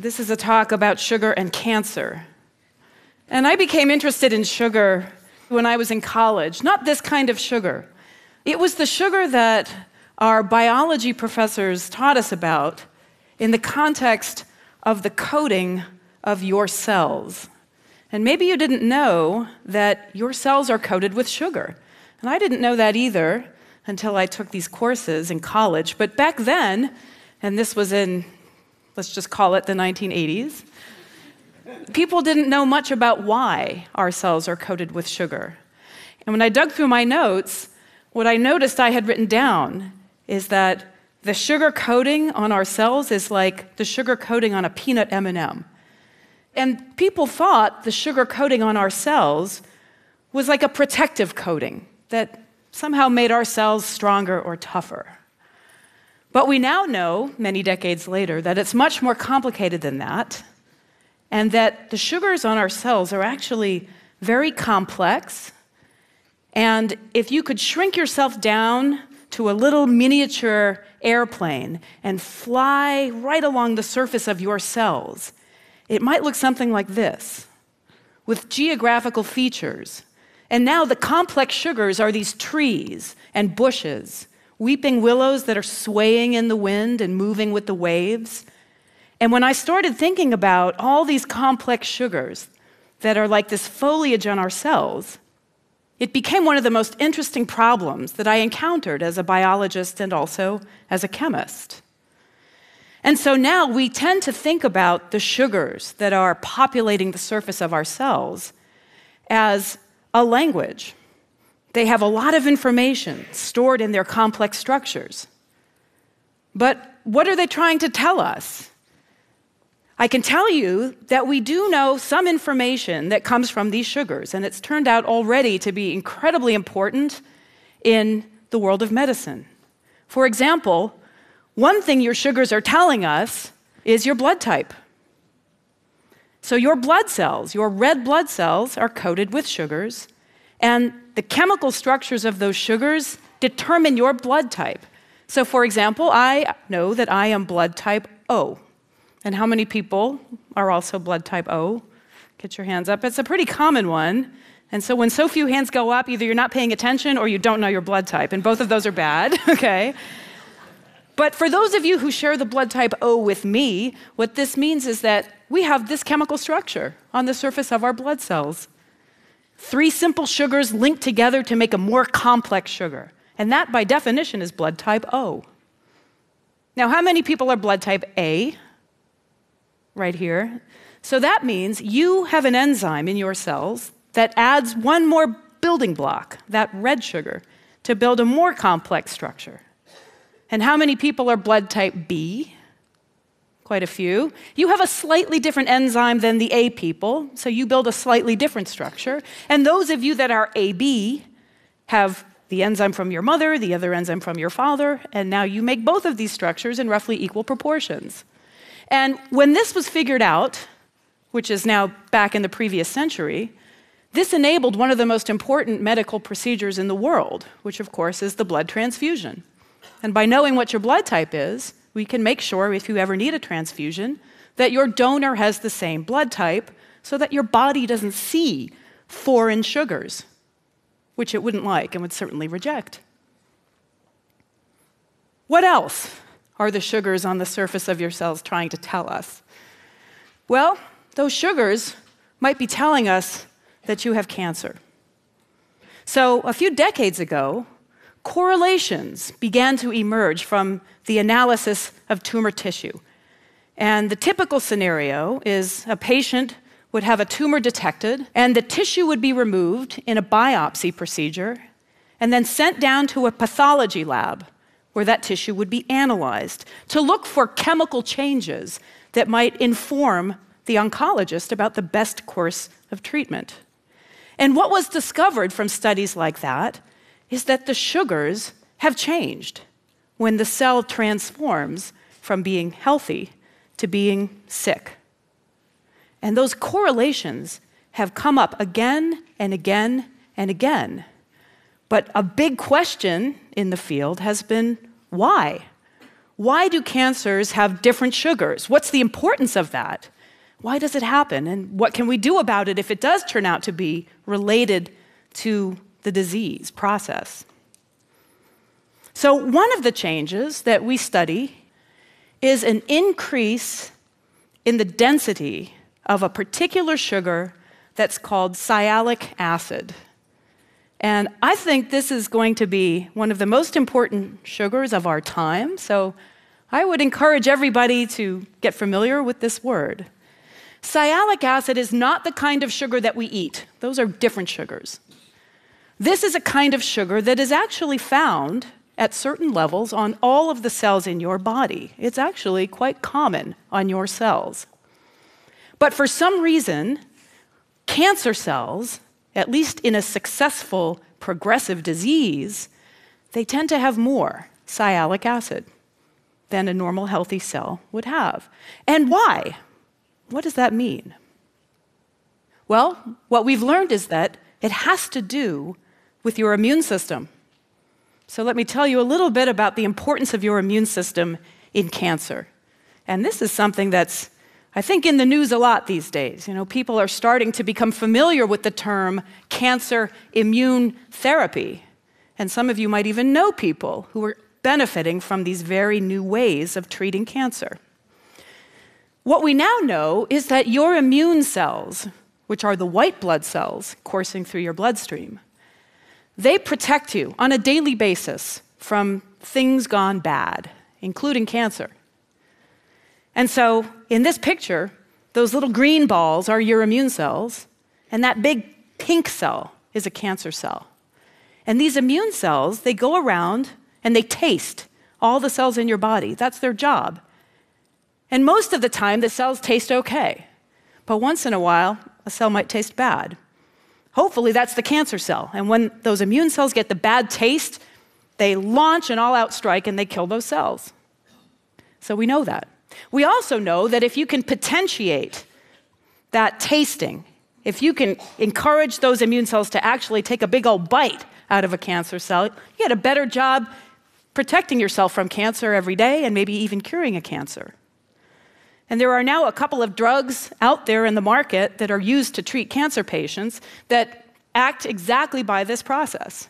This is a talk about sugar and cancer. And I became interested in sugar when I was in college. Not this kind of sugar, it was the sugar that our biology professors taught us about in the context of the coating of your cells. And maybe you didn't know that your cells are coated with sugar. And I didn't know that either until I took these courses in college. But back then, and this was in, let's just call it the 1980s, people didn't know much about why our cells are coated with sugar. And when I dug through my notes, what I noticed I had written down is that the sugar coating on our cells is like the sugar coating on a peanut M&M. And people thought the sugar coating on our cells was like a protective coating that somehow made our cells stronger or tougher. But we now know, many decades later, that it's much more complicated than that, and that the sugars on our cells are actually very complex. And if you could shrink yourself down to a little miniature airplane and fly right along the surface of your cells, it might look something like this with geographical features. And now the complex sugars are these trees and bushes, weeping willows that are swaying in the wind and moving with the waves. And when I started thinking about all these complex sugars that are like this foliage on our cells, it became one of the most interesting problems that I encountered as a biologist and also as a chemist. And so now we tend to think about the sugars that are populating the surface of our cells as a language. They have a lot of information stored in their complex structures. But what are they trying to tell us? I can tell you that we do know some information that comes from these sugars, and it's turned out already to be incredibly important in the world of medicine. For example, one thing your sugars are telling us is your blood type. So, your blood cells, your red blood cells, are coated with sugars, and the chemical structures of those sugars determine your blood type. So, for example, I know that I am blood type O. And how many people are also blood type O? Get your hands up. It's a pretty common one. And so when so few hands go up, either you're not paying attention or you don't know your blood type, and both of those are bad, okay? But for those of you who share the blood type O with me, what this means is that we have this chemical structure on the surface of our blood cells. Three simple sugars linked together to make a more complex sugar. And that, by definition, is blood type O. Now, how many people are blood type A? right here. So that means you have an enzyme in your cells that adds one more building block, that red sugar, to build a more complex structure. And how many people are blood type B? Quite a few. You have a slightly different enzyme than the A people, so you build a slightly different structure. And those of you that are AB have the enzyme from your mother, the other enzyme from your father, and now you make both of these structures in roughly equal proportions. And when this was figured out, which is now back in the previous century, this enabled one of the most important medical procedures in the world, which of course is the blood transfusion. And by knowing what your blood type is, we can make sure if you ever need a transfusion that your donor has the same blood type so that your body doesn't see foreign sugars, which it wouldn't like and would certainly reject. What else are the sugars on the surface of your cells trying to tell us? Well, those sugars might be telling us that you have cancer. So, a few decades ago, correlations began to emerge from the analysis of tumor tissue. And the typical scenario is a patient would have a tumor detected, and the tissue would be removed in a biopsy procedure, and then sent down to a pathology lab where that tissue would be analyzed to look for chemical changes that might inform the oncologist about the best course of treatment. And what was discovered from studies like that is that the sugars have changed when the cell transforms from being healthy to being sick. And those correlations have come up again and again and again. But a big question in the field has been why? Why do cancers have different sugars? What's the importance of that? Why does it happen? And what can we do about it if it does turn out to be related to the disease process? So, one of the changes that we study is an increase in the density of a particular sugar that's called sialic acid. And I think this is going to be one of the most important sugars of our time. So I would encourage everybody to get familiar with this word. Sialic acid is not the kind of sugar that we eat, those are different sugars. This is a kind of sugar that is actually found at certain levels on all of the cells in your body. It's actually quite common on your cells. But for some reason, cancer cells, at least in a successful progressive disease, they tend to have more sialic acid than a normal healthy cell would have. And why? What does that mean? Well, what we've learned is that it has to do with your immune system. So let me tell you a little bit about the importance of your immune system in cancer. And this is something that's, I think, in the news a lot these days. You know, people are starting to become familiar with the term cancer immune therapy. And some of you might even know people who are benefiting from these very new ways of treating cancer. What we now know is that your immune cells, which are the white blood cells coursing through your bloodstream, they protect you on a daily basis from things gone bad, including cancer. And so, in this picture, those little green balls are your immune cells, and that big pink cell is a cancer cell. And these immune cells, they go around and they taste all the cells in your body. That's their job. And most of the time, the cells taste okay. But once in a while, a cell might taste bad. Hopefully, that's the cancer cell. And when those immune cells get the bad taste, they launch an all out strike and they kill those cells. So we know that. We also know that if you can potentiate that tasting, if you can encourage those immune cells to actually take a big old bite out of a cancer cell, you get a better job protecting yourself from cancer every day and maybe even curing a cancer. And there are now a couple of drugs out there in the market that are used to treat cancer patients that act exactly by this process.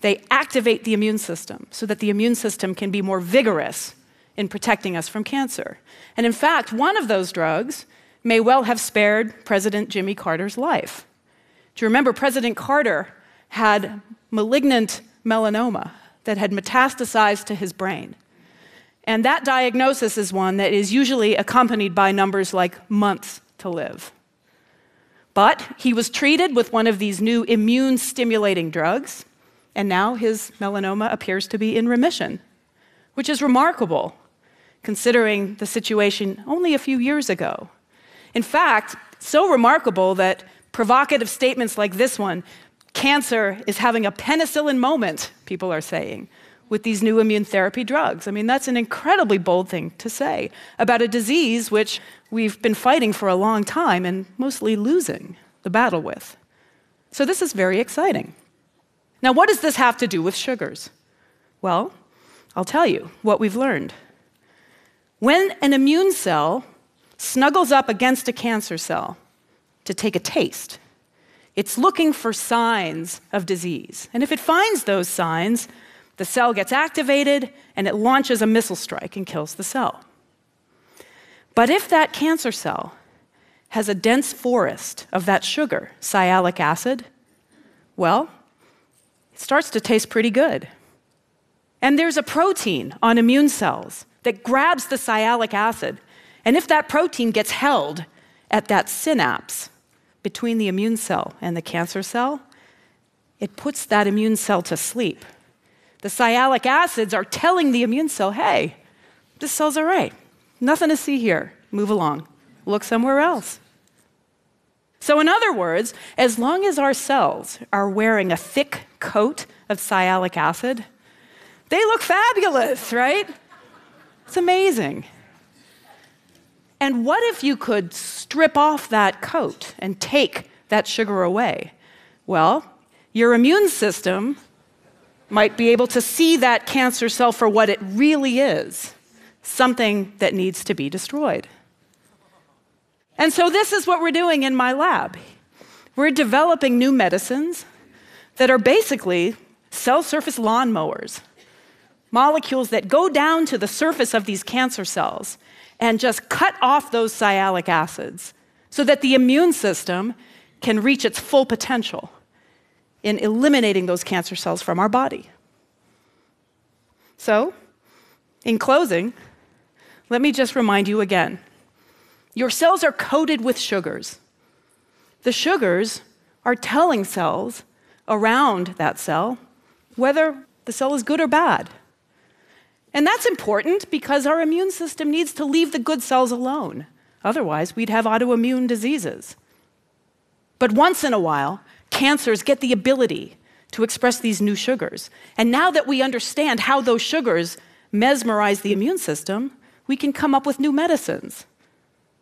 They activate the immune system so that the immune system can be more vigorous in protecting us from cancer. And in fact, one of those drugs may well have spared President Jimmy Carter's life. Do you remember President Carter had malignant melanoma that had metastasized to his brain? And that diagnosis is one that is usually accompanied by numbers like months to live. But he was treated with one of these new immune stimulating drugs, and now his melanoma appears to be in remission, which is remarkable considering the situation only a few years ago. In fact, so remarkable that provocative statements like this one cancer is having a penicillin moment, people are saying with these new immune therapy drugs. I mean, that's an incredibly bold thing to say about a disease which we've been fighting for a long time and mostly losing the battle with. So, this is very exciting. Now, what does this have to do with sugars? Well, I'll tell you what we've learned. When an immune cell snuggles up against a cancer cell to take a taste, it's looking for signs of disease. And if it finds those signs, the cell gets activated and it launches a missile strike and kills the cell. But if that cancer cell has a dense forest of that sugar, sialic acid, well, it starts to taste pretty good. And there's a protein on immune cells that grabs the sialic acid. And if that protein gets held at that synapse between the immune cell and the cancer cell, it puts that immune cell to sleep. The sialic acids are telling the immune cell, hey, this cell's all right. Nothing to see here. Move along. Look somewhere else. So, in other words, as long as our cells are wearing a thick coat of sialic acid, they look fabulous, right? It's amazing. And what if you could strip off that coat and take that sugar away? Well, your immune system might be able to see that cancer cell for what it really is something that needs to be destroyed. And so, this is what we're doing in my lab. We're developing new medicines that are basically cell surface lawnmowers, molecules that go down to the surface of these cancer cells and just cut off those sialic acids so that the immune system can reach its full potential in eliminating those cancer cells from our body. So, in closing, let me just remind you again your cells are coated with sugars. The sugars are telling cells around that cell whether the cell is good or bad. And that's important because our immune system needs to leave the good cells alone. Otherwise, we'd have autoimmune diseases. But once in a while, cancers get the ability to express these new sugars. And now that we understand how those sugars mesmerize the immune system, we can come up with new medicines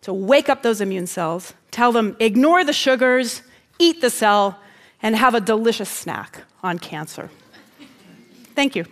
to wake up those immune cells, tell them, ignore the sugars, eat the cell, and have a delicious snack on cancer. Thank you.